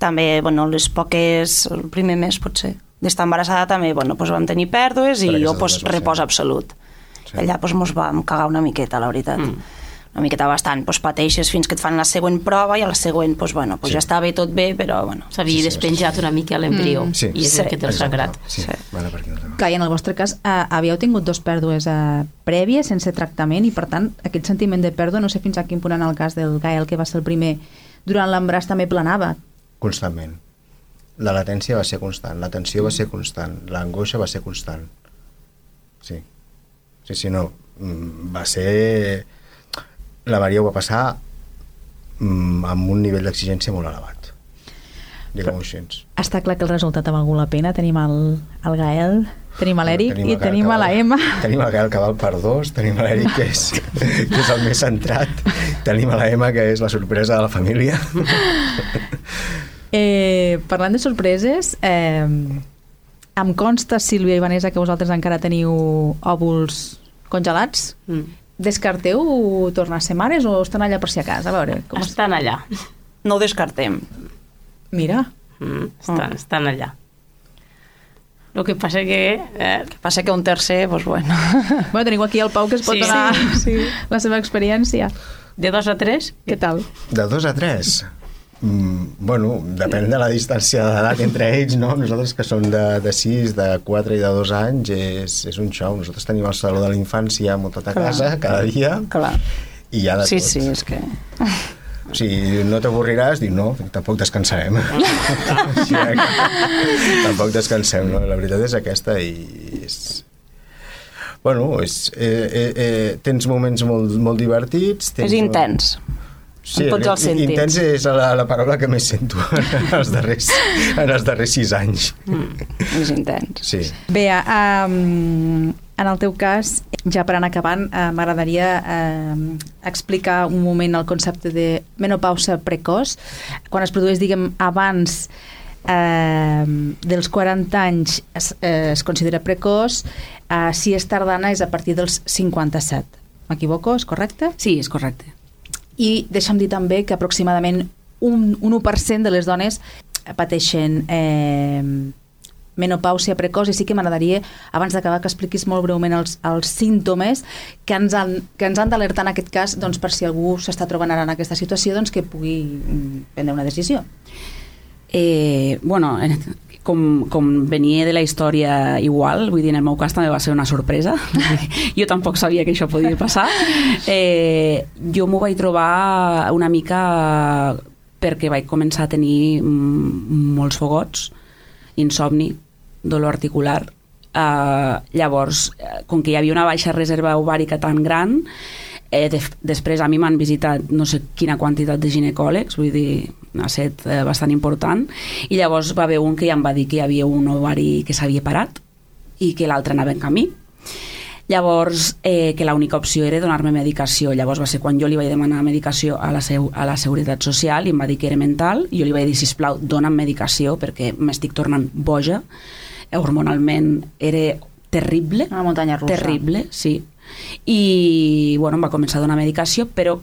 També, bueno, les poques, el primer mes potser, d'estar embarassada també, bueno, doncs vam tenir pèrdues i jo pues, ser. repòs absolut. Sí. Sí. Allà doncs, mos vam cagar una miqueta, la veritat. Mm. Una miqueta bastant. Pues, pateixes fins que et fan la següent prova i a la següent, pues, bueno, pues, Sí. ja està bé, tot bé, però bueno, S'havia Sí, sí, despenjat una mica l'embrió Mm. Sí. i és Sí. el que té el sagrat. Sí, Sí. Bueno. Clar, i en el vostre cas eh, havíeu tingut dos pèrdues eh, prèvies, sense tractament, i per tant aquest sentiment de pèrdua, no sé fins a quin punt en el cas del Gael, que va ser el primer, durant l'embràs també planava. Constantment. La latència va ser constant, la tensió va ser constant, l'angoixa va ser constant. Sí. Sí, sí, no. Mm, Va ser... La Maria ho va passar mm, amb un nivell d'exigència molt elevat. Diguem-ho així. Està clar que el resultat ha valgut la pena. Tenim el, el Gael, tenim l'Eric i el tenim a la Emma. Tenim el Gael que val per dos, tenim l'Eric que, és, que és el més centrat, tenim a la Emma que és la sorpresa de la família. Eh, parlant de sorpreses, eh, em consta, Sílvia i Vanessa, que vosaltres encara teniu òvuls congelats. Mm. Descarteu tornar a ser mares o estan allà per si a casa? A veure, com es... Estan allà. no ho descartem. Mira, Mm, estan, estan allà. El que passa que... Eh, Passa que un tercer, doncs bueno. bueno, teniu aquí el Pau que es pot Sí, donar sí. la seva experiència. de dos a tres, Què tal? De dos a tres? Mm, bueno, depèn de la distància d'edat entre ells, no? Nosaltres que som de, de 6, de 4 i de 2 anys és, és un show. Nosaltres tenim el saló de la infància muntat a Clar. casa cada dia Clar. i hi ha de Sí, tot. sí, és que... O sigui, no t'avorriràs? Dic, no, tampoc descansarem. o sigui, tampoc descansem, no? La veritat és aquesta i és... Bueno, és, eh, eh, eh, tens moments molt, molt divertits. Tens És intens. Sí, en tots els sentits. Intens és la, la paraula que més sento en els darrers, en els darrers sis anys. Mm, és intens. Sí. Bea, um, en el teu cas, ja per anar acabant, uh, m'agradaria uh, explicar un moment el concepte de menopausa precoç. Quan es produeix, diguem, abans eh, dels 40 anys es, eh, es considera precoç, eh, si és tardana és a partir dels 57. M'equivoco? És correcte? Sí, és correcte. I deixa'm dir també que aproximadament un, un 1% de les dones pateixen eh, menopàusia precoç i sí que m'agradaria, abans d'acabar, que expliquis molt breument els, els símptomes que ens han, que ens han d'alertar en aquest cas doncs, per si algú s'està trobant ara en aquesta situació doncs, que pugui mm, prendre una decisió. Eh, bueno, com, com venia de la història igual, vull dir, en el meu cas també va ser una sorpresa. jo tampoc sabia que això podia passar. Eh, jo m'ho vaig trobar una mica perquè vaig començar a tenir mm, molts fogots, insomni, dolor articular. Eh, llavors, eh, com que hi havia una baixa reserva ovàrica tan gran, Eh, de, després a mi m'han visitat no sé quina quantitat de ginecòlegs, vull dir, ha estat eh, bastant important, i llavors va haver un que ja em va dir que hi havia un ovari que s'havia parat i que l'altre anava en camí. Llavors, eh, que l'única opció era donar-me medicació. Llavors va ser quan jo li vaig demanar medicació a la, seu, a la Seguretat Social i em va dir que era mental, i jo li vaig dir, sisplau, dona'm medicació perquè m'estic tornant boja. Hormonalment era terrible. Una muntanya russa. Terrible, sí i bueno, em va començar a donar medicació però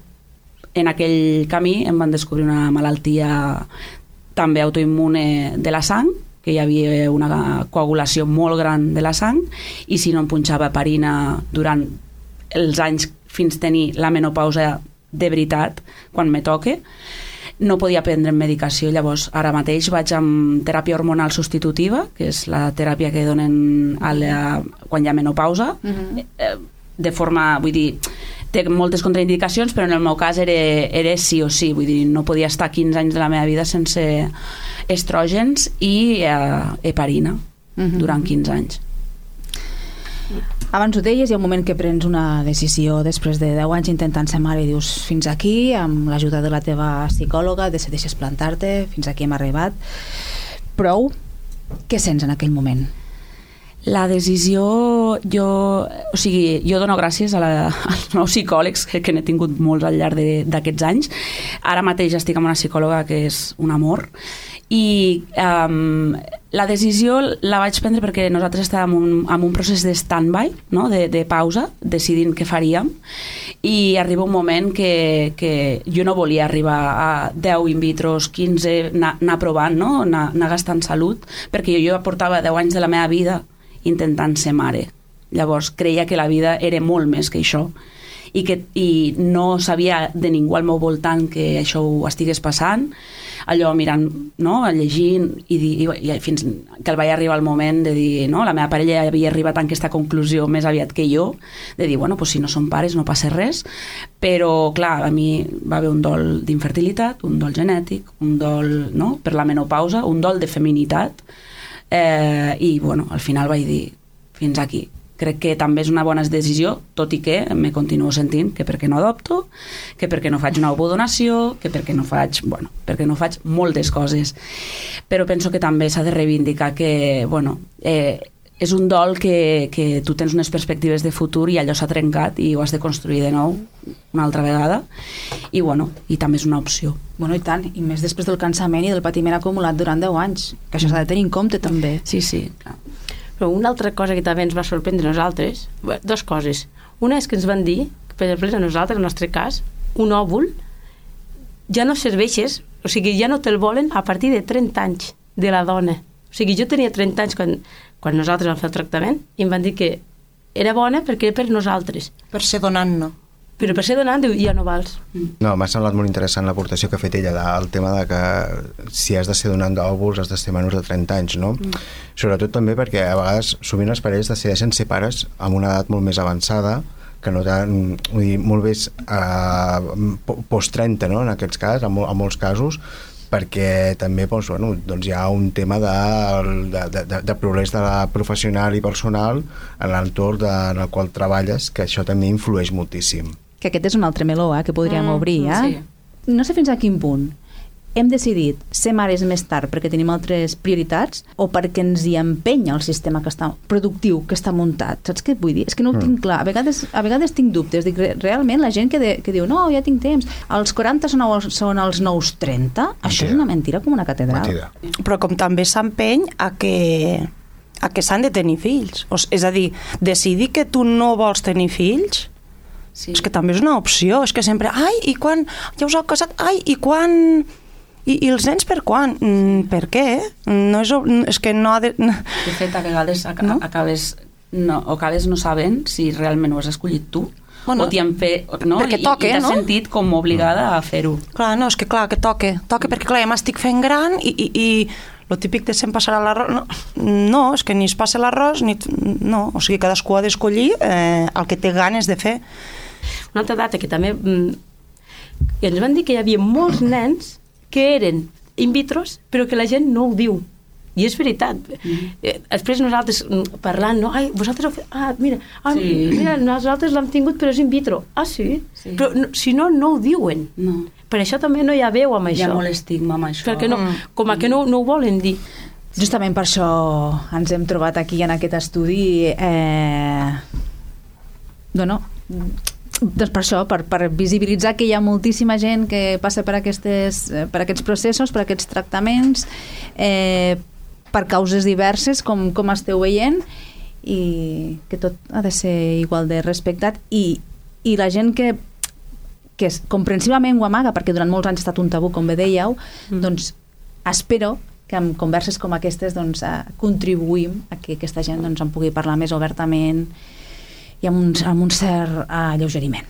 en aquell camí em van descobrir una malaltia també autoimmune de la sang que hi havia una coagulació molt gran de la sang i si no em punxava parina durant els anys fins tenir la menopausa de veritat quan me toque no podia prendre medicació, llavors ara mateix vaig amb teràpia hormonal substitutiva, que és la teràpia que donen a la, quan hi ha menopausa, uh -huh. eh, de forma, vull dir, té moltes contraindicacions, però en el meu cas era, era sí o sí, vull dir, no podia estar 15 anys de la meva vida sense estrògens i eh, heparina uh -huh. durant 15 anys. Abans ho deies, hi ha un moment que prens una decisió després de 10 anys intentant ser mare i dius fins aquí, amb l'ajuda de la teva psicòloga, decideixes plantar-te, fins aquí hem arribat. Prou? Què sents en aquell moment? La decisió, jo, o sigui, jo dono gràcies a la, als meus psicòlegs que, que n'he tingut molts al llarg d'aquests anys. Ara mateix estic amb una psicòloga que és un amor i um, la decisió la vaig prendre perquè nosaltres estàvem en un, en un procés de stand-by, no? de, de pausa, decidint què faríem i arriba un moment que, que jo no volia arribar a 10 in vitros, 15, anar, anar provant, no? anar, anar gastant salut, perquè jo, jo portava 10 anys de la meva vida intentant ser mare. Llavors creia que la vida era molt més que això i, que, i no sabia de ningú al meu voltant que això ho estigués passant allò mirant, no? llegint i, i, i fins que el vaig arribar el moment de dir, no? la meva parella havia arribat a aquesta conclusió més aviat que jo de dir, bueno, pues si no som pares no passa res però clar, a mi va haver un dol d'infertilitat, un dol genètic un dol no? per la menopausa un dol de feminitat eh, i bueno, al final vaig dir fins aquí crec que també és una bona decisió, tot i que me continuo sentint que perquè no adopto, que perquè no faig una ovodonació, que perquè no faig, bueno, perquè no faig moltes coses. Però penso que també s'ha de reivindicar que, bueno, eh, és un dol que, que tu tens unes perspectives de futur i allò s'ha trencat i ho has de construir de nou una altra vegada i bueno, i també és una opció. Bueno, i tant, i més després del cansament i del patiment acumulat durant 10 anys, que això s'ha de tenir en compte també. Sí, sí, clar. Però una altra cosa que també ens va sorprendre a nosaltres, dos coses. Una és que ens van dir, per exemple, a nosaltres, en el nostre cas, un òvul ja no serveixes, o sigui, ja no te'l volen a partir de 30 anys de la dona. O sigui, jo tenia 30 anys quan, quan nosaltres vam fer el tractament i em van dir que era bona perquè era per nosaltres. Per ser donant, no. Però per ser donant, diu, ja no vals. No, m'ha semblat molt interessant l'aportació que ha fet ella del tema de que si has de ser donant d'òvuls has de ser menys de 30 anys, no? Mm. Sobretot també perquè a vegades sovint els parells decideixen ser pares amb una edat molt més avançada que no tan, vull dir, molt més uh, post-30, no?, en aquests casos, en, mol, en molts casos, perquè també doncs, bueno, doncs hi ha un tema de, de, de, de progrés de la professional i personal en l'entorn de, en el qual treballes, que això també influeix moltíssim. Que aquest és un altre meló eh, que podríem Mm, obrir. Eh? sí. No sé fins a quin punt hem decidit ser mares més tard perquè tenim altres prioritats o perquè ens hi empenya el sistema que està productiu que està muntat. Saps què et vull dir? És que no ho Mm. tinc clar. A vegades, a vegades tinc dubtes. Dic, re- realment la gent que, de, que diu no, ja tinc temps, els 40 són, els- són els nous 30, això és una mentira com una catedral. Mentida. Però com també s'empeny a que, a que s'han de tenir fills. O, és a dir, decidir que tu no vols tenir fills Sí. és que també és una opció. És que sempre, ai, i quan ja us heu casat? Ai, i quan... I, i els nens per quan? Mm, per què? No és, és que no ha de... De fet, a vegades ac No? acabes, no, o acabes no sabent si realment ho has escollit tu Bueno, o t'hi han fet, no? perquè I, toca, i t'has no? sentit com obligada a fer-ho. Clar, no, és que clar, que toque. Toque perquè, clar, ja m'estic fent gran i, i, i lo típic de se'm passarà l'arròs... No, no, és que ni es passa l'arròs, ni... No, o sigui, cadascú ha d'escollir eh, el que té ganes de fer. Una altra data que també... Mm, ens van dir que hi havia molts nens que eren in vitros, però que la gent no ho diu. I és veritat. Mm. Eh, després nosaltres mm, parlant, no? Ai, vosaltres... Heu fet... Ah, mira, ah, Sí. mira, nosaltres l'hem tingut però és in vitro. Ah, sí? Sí. Però no, si no, no ho diuen. No. Per això també no hi ha veu amb Hi això. ha molt estigma amb això. Perquè no, com a que no, no ho volen dir. Justament per això ens hem trobat aquí en aquest estudi eh, bueno, doncs per això, per, per visibilitzar que hi ha moltíssima gent que passa per, aquestes, eh, per aquests processos, per aquests tractaments, eh, per causes diverses, com, com esteu veient, i que tot ha de ser igual de respectat i, i la gent que que és, comprensivament ho amaga perquè durant molts anys ha estat un tabú, com bé dèieu, mm. doncs espero que amb converses com aquestes doncs, eh, contribuïm a que aquesta gent doncs, en pugui parlar més obertament i amb un, amb un cert uh, alleugeriment.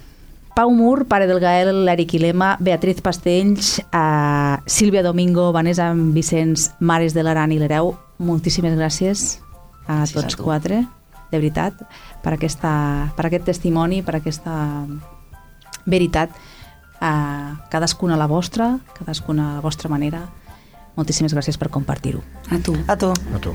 Pau Mur, pare del Gael, l'Eric Ilema, Beatriz Pastells, uh, Sílvia Domingo, Vanessa Vicenç, Mares de l'Aran i l'Hereu, moltíssimes gràcies a Gràcies a tots tu. quatre, de veritat, per, aquesta, per aquest testimoni, per aquesta veritat, uh, cadascuna a la vostra, cadascuna a la vostra manera. Moltíssimes gràcies per compartir-ho. A tu. A tu. A tu.